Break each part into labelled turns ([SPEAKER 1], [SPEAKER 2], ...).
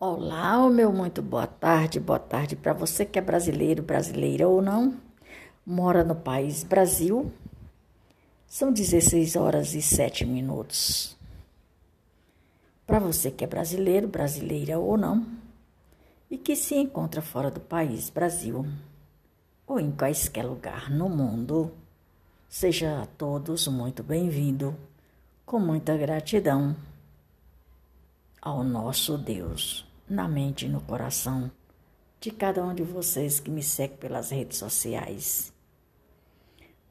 [SPEAKER 1] Olá, meu muito boa tarde, boa tarde para você que é brasileiro, brasileira ou não, mora no país Brasil. São 16 horas e 7 minutos. Para você que é brasileiro, brasileira ou não, e que se encontra fora do país Brasil ou em quaisquer lugar no mundo, seja a todos muito bem-vindo, com muita gratidão ao nosso Deus na mente e no coração de cada um de vocês que me segue pelas redes sociais.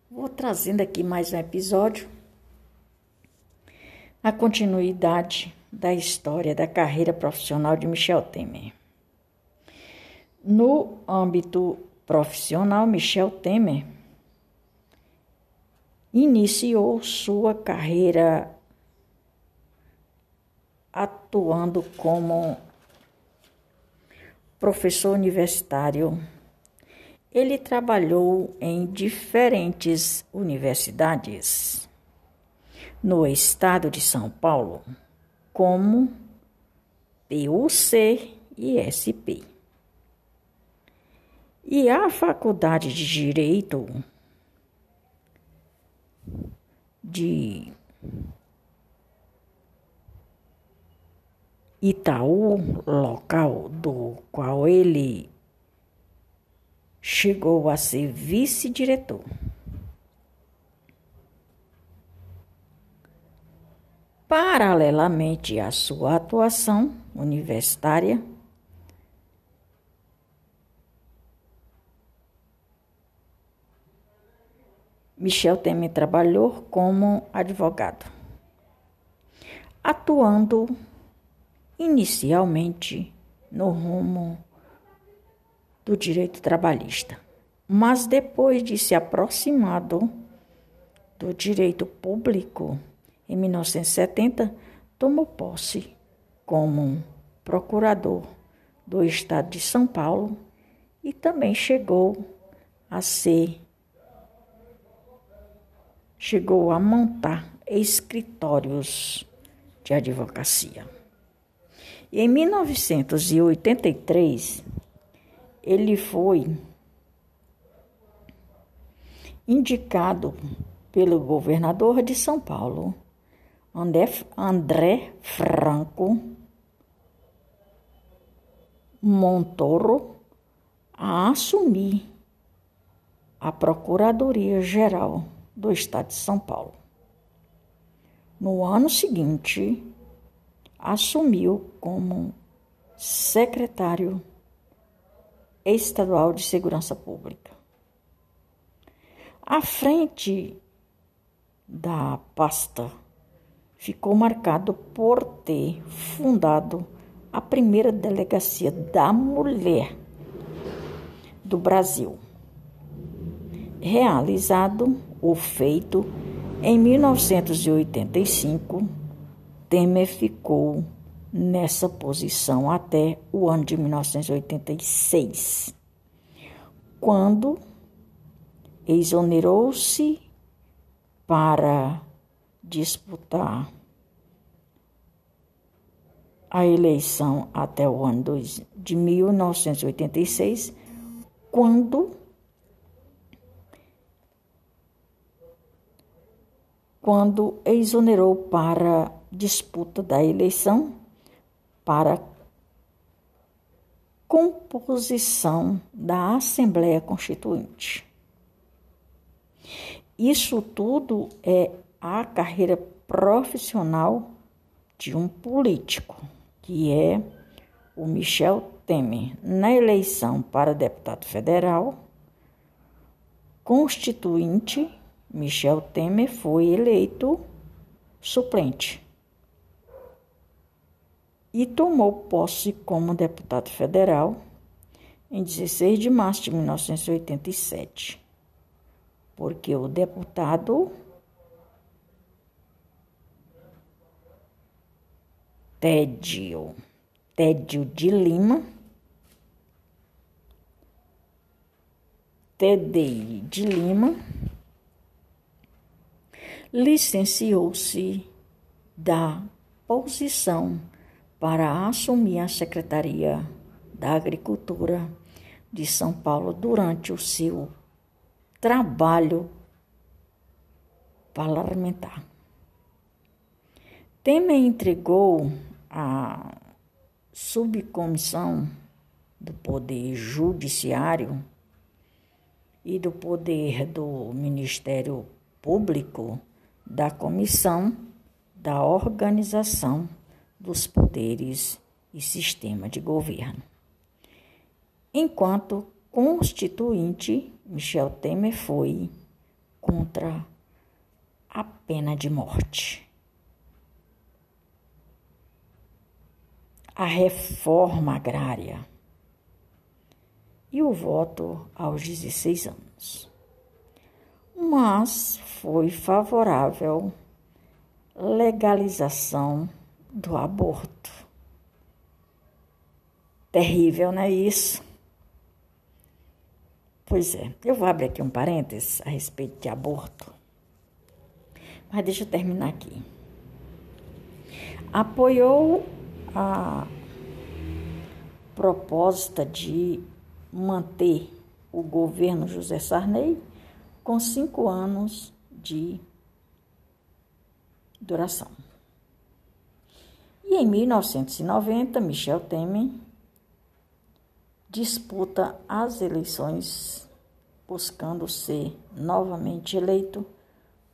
[SPEAKER 1] Vou trazendo aqui mais um episódio, a continuidade da história da carreira profissional de Michel Temer. No âmbito profissional, Michel Temer iniciou sua carreira atuando como professor universitário. Ele trabalhou em diferentes universidades no estado de São Paulo, como PUC e SP. E a Faculdade de Direito de Itaú, local do qual ele chegou a ser vice-diretor. Paralelamente à sua atuação universitária, Michel Temer trabalhou como advogado, atuando inicialmente no rumo do direito trabalhista, mas depois de se aproximado do direito público, em 1970, tomou posse como procurador do estado de São Paulo e também chegou a ser chegou a montar escritórios de advocacia. E em 1983, ele foi indicado pelo governador de São Paulo, André Franco Montoro, a assumir a Procuradoria-Geral do Estado de São Paulo. No ano seguinte, assumiu como secretário estadual de Segurança Pública. À frente da pasta ficou marcado por ter fundado a primeira delegacia da mulher do Brasil, realizado o feito em 1985 Temer ficou nessa posição até o ano de 1986, quando exonerou-se para disputar a eleição até o ano de 1986, quando quando exonerou para disputa da eleição para composição da Assembleia Constituinte. Isso tudo é a carreira profissional de um político, que é o Michel Temer. Na eleição para deputado federal, constituinte, Michel Temer foi eleito suplente e tomou posse como deputado federal em 16 de março de 1987, porque o deputado Tédio, Tédio de Lima, TDI de Lima, licenciou-se da posição para assumir a Secretaria da Agricultura de São Paulo durante o seu trabalho parlamentar. Temer entregou a subcomissão do Poder Judiciário e do Poder do Ministério Público da Comissão da Organização dos Poderes e Sistema de Governo. Enquanto constituinte, Michel Temer foi contra a pena de morte. A reforma agrária e o voto aos 16 anos. Mas foi favorável legalização do aborto. Terrível, não é isso? Pois é, eu vou abrir aqui um parênteses a respeito de aborto. Mas deixa eu terminar aqui. Apoiou a proposta de manter o governo José Sarney com cinco anos de duração. E em 1990, Michel Temer disputa as eleições buscando ser novamente eleito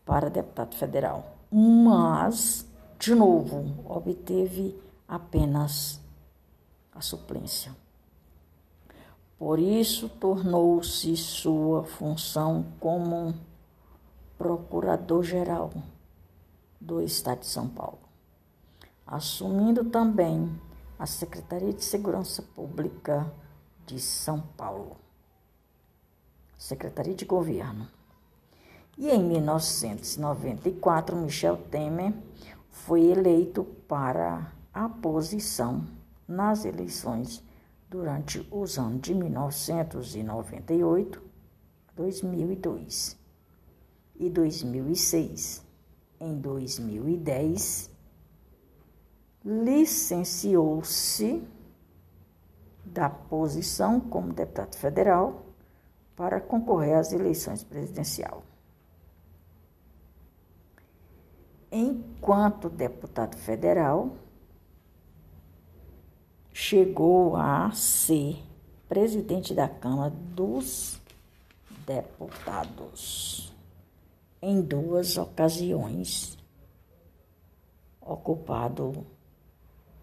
[SPEAKER 1] para deputado federal. Mas, de novo, obteve apenas a suplência. Por isso, tornou-se sua função como procurador-geral do Estado de São Paulo, assumindo também a Secretaria de Segurança Pública de São Paulo, Secretaria de Governo. E em 1994, Michel Temer foi eleito para a posição nas eleições durante os anos de 1998 a 2002 e 2006. Em 2010, licenciou-se da posição como deputado federal para concorrer às eleições presidenciais. Enquanto deputado federal, chegou a ser presidente da Câmara dos Deputados em duas ocasiões, ocupado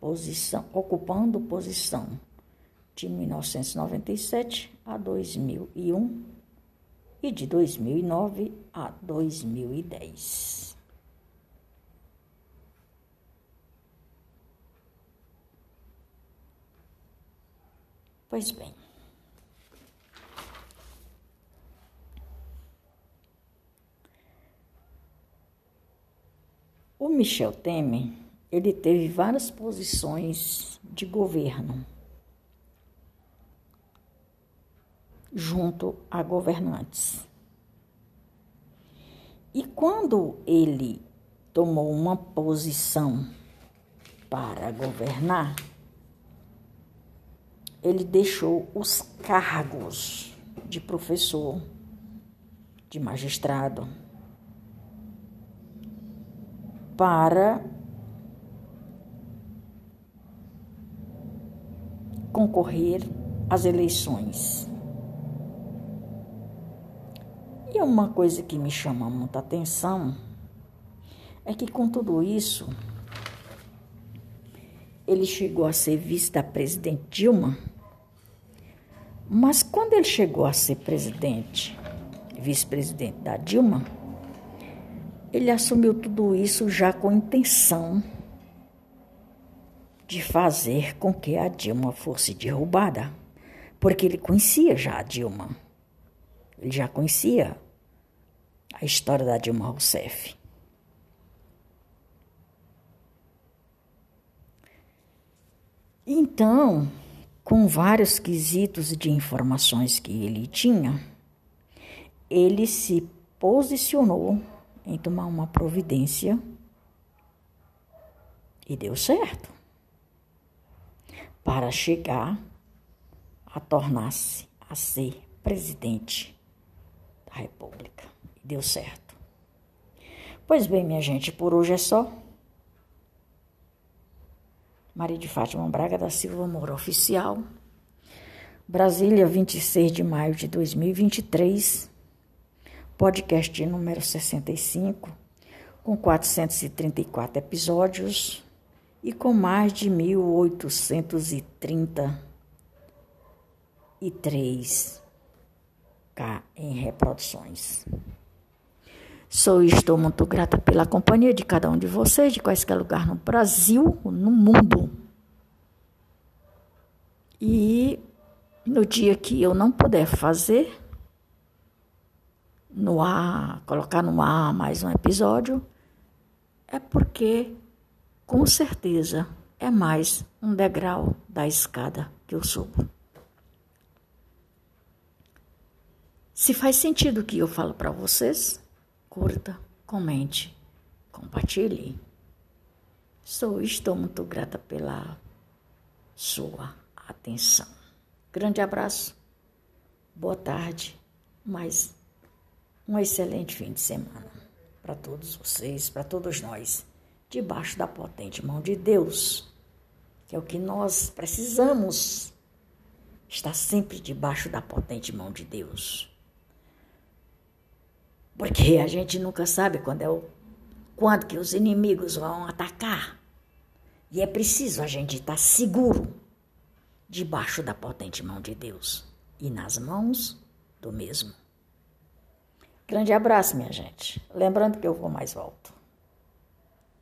[SPEAKER 1] posição, ocupando posição de 1997 a 2001 e de 2009 a 2010. Pois bem. O Michel Temer, ele teve várias posições de governo junto a governantes. E quando ele tomou uma posição para governar, ele deixou os cargos de professor, de magistrado, para concorrer às eleições. E uma coisa que me chama muita atenção é que com tudo isso ele chegou a ser vice da presidente Dilma mas quando ele chegou a ser presidente, vice-presidente da Dilma, ele assumiu tudo isso já com intenção de fazer com que a Dilma fosse derrubada, porque ele conhecia já a Dilma. Ele já conhecia a história da Dilma Rousseff. Então, com vários quesitos de informações que ele tinha, ele se posicionou em tomar uma providência e deu certo. para chegar a tornar-se a ser presidente da República. Deu certo. Pois bem, minha gente, por hoje é só. Maria de Fátima Braga da Silva Moura Oficial. Brasília, 26 de maio de 2023. Podcast número 65, com 434 episódios e com mais de 1833 K em reproduções. Sou e estou muito grata pela companhia de cada um de vocês, de quaisquer lugar no Brasil, no mundo. E no dia que eu não puder fazer no ar, colocar no ar mais um episódio, é porque com certeza é mais um degrau da escada que eu subo. Se faz sentido o que eu falo para vocês, curta, comente, compartilhe. Sou, estou muito grata pela sua atenção. Grande abraço, boa tarde, mais um excelente fim de semana para todos vocês, para todos nós debaixo da potente mão de Deus, que é o que nós precisamos estar sempre debaixo da potente mão de Deus. Porque a gente nunca sabe quando é o quando que os inimigos vão atacar. E é preciso a gente estar seguro debaixo da potente mão de Deus e nas mãos do mesmo. Grande abraço, minha gente. Lembrando que eu vou mais volto.